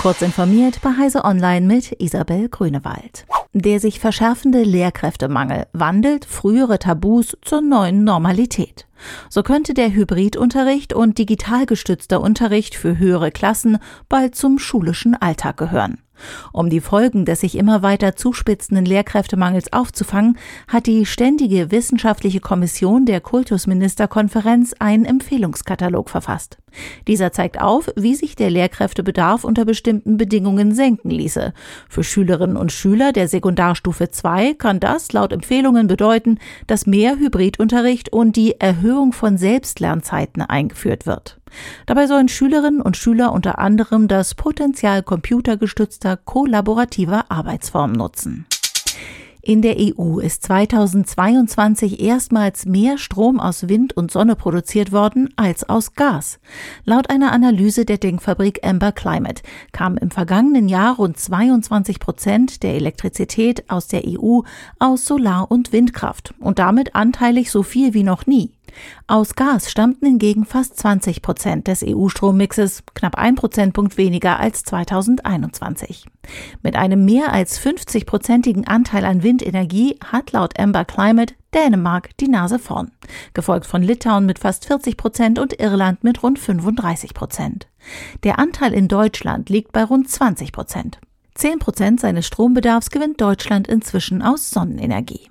Kurz informiert bei Heise Online mit Isabel Grünewald. Der sich verschärfende Lehrkräftemangel wandelt frühere Tabus zur neuen Normalität. So könnte der Hybridunterricht und digital gestützter Unterricht für höhere Klassen bald zum schulischen Alltag gehören. Um die Folgen des sich immer weiter zuspitzenden Lehrkräftemangels aufzufangen, hat die Ständige Wissenschaftliche Kommission der Kultusministerkonferenz einen Empfehlungskatalog verfasst. Dieser zeigt auf, wie sich der Lehrkräftebedarf unter bestimmten Bedingungen senken ließe. Für Schülerinnen und Schüler der Sekundarstufe 2 kann das laut Empfehlungen bedeuten, dass mehr Hybridunterricht und die Erhöhung von Selbstlernzeiten eingeführt wird. Dabei sollen Schülerinnen und Schüler unter anderem das Potenzial computergestützter kollaborativer Arbeitsformen nutzen. In der EU ist 2022 erstmals mehr Strom aus Wind und Sonne produziert worden als aus Gas. Laut einer Analyse der Denkfabrik Amber Climate kam im vergangenen Jahr rund 22 Prozent der Elektrizität aus der EU aus Solar- und Windkraft und damit anteilig so viel wie noch nie. Aus Gas stammten hingegen fast 20 Prozent des EU-Strommixes, knapp ein Prozentpunkt weniger als 2021. Mit einem mehr als 50-prozentigen Anteil an Windenergie hat laut Amber Climate Dänemark die Nase vorn, gefolgt von Litauen mit fast 40 Prozent und Irland mit rund 35 Prozent. Der Anteil in Deutschland liegt bei rund 20 Prozent. 10 Prozent seines Strombedarfs gewinnt Deutschland inzwischen aus Sonnenenergie.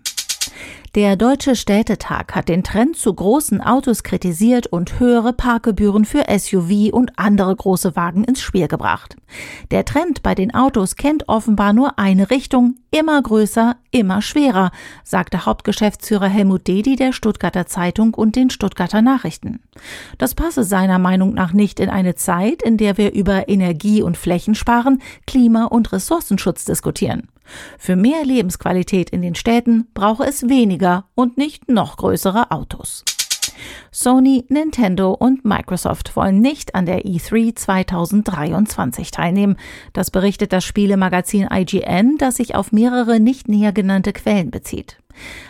Der Deutsche Städtetag hat den Trend zu großen Autos kritisiert und höhere Parkgebühren für SUV und andere große Wagen ins Spiel gebracht. Der Trend bei den Autos kennt offenbar nur eine Richtung, immer größer, immer schwerer, sagte Hauptgeschäftsführer Helmut Dedi der Stuttgarter Zeitung und den Stuttgarter Nachrichten. Das passe seiner Meinung nach nicht in eine Zeit, in der wir über Energie- und Flächensparen, Klima- und Ressourcenschutz diskutieren. Für mehr Lebensqualität in den Städten brauche es weniger und nicht noch größere Autos. Sony, Nintendo und Microsoft wollen nicht an der E3 2023 teilnehmen. Das berichtet das Spielemagazin IGN, das sich auf mehrere nicht näher genannte Quellen bezieht.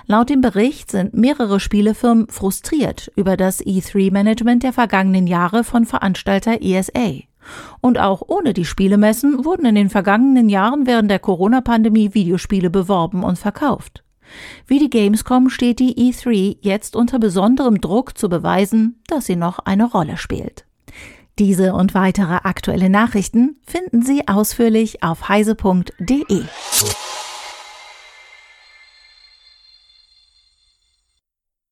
Laut dem Bericht sind mehrere Spielefirmen frustriert über das E3-Management der vergangenen Jahre von Veranstalter ESA. Und auch ohne die Spielemessen wurden in den vergangenen Jahren während der Corona-Pandemie Videospiele beworben und verkauft. Wie die Gamescom steht die E3 jetzt unter besonderem Druck zu beweisen, dass sie noch eine Rolle spielt. Diese und weitere aktuelle Nachrichten finden Sie ausführlich auf heise.de.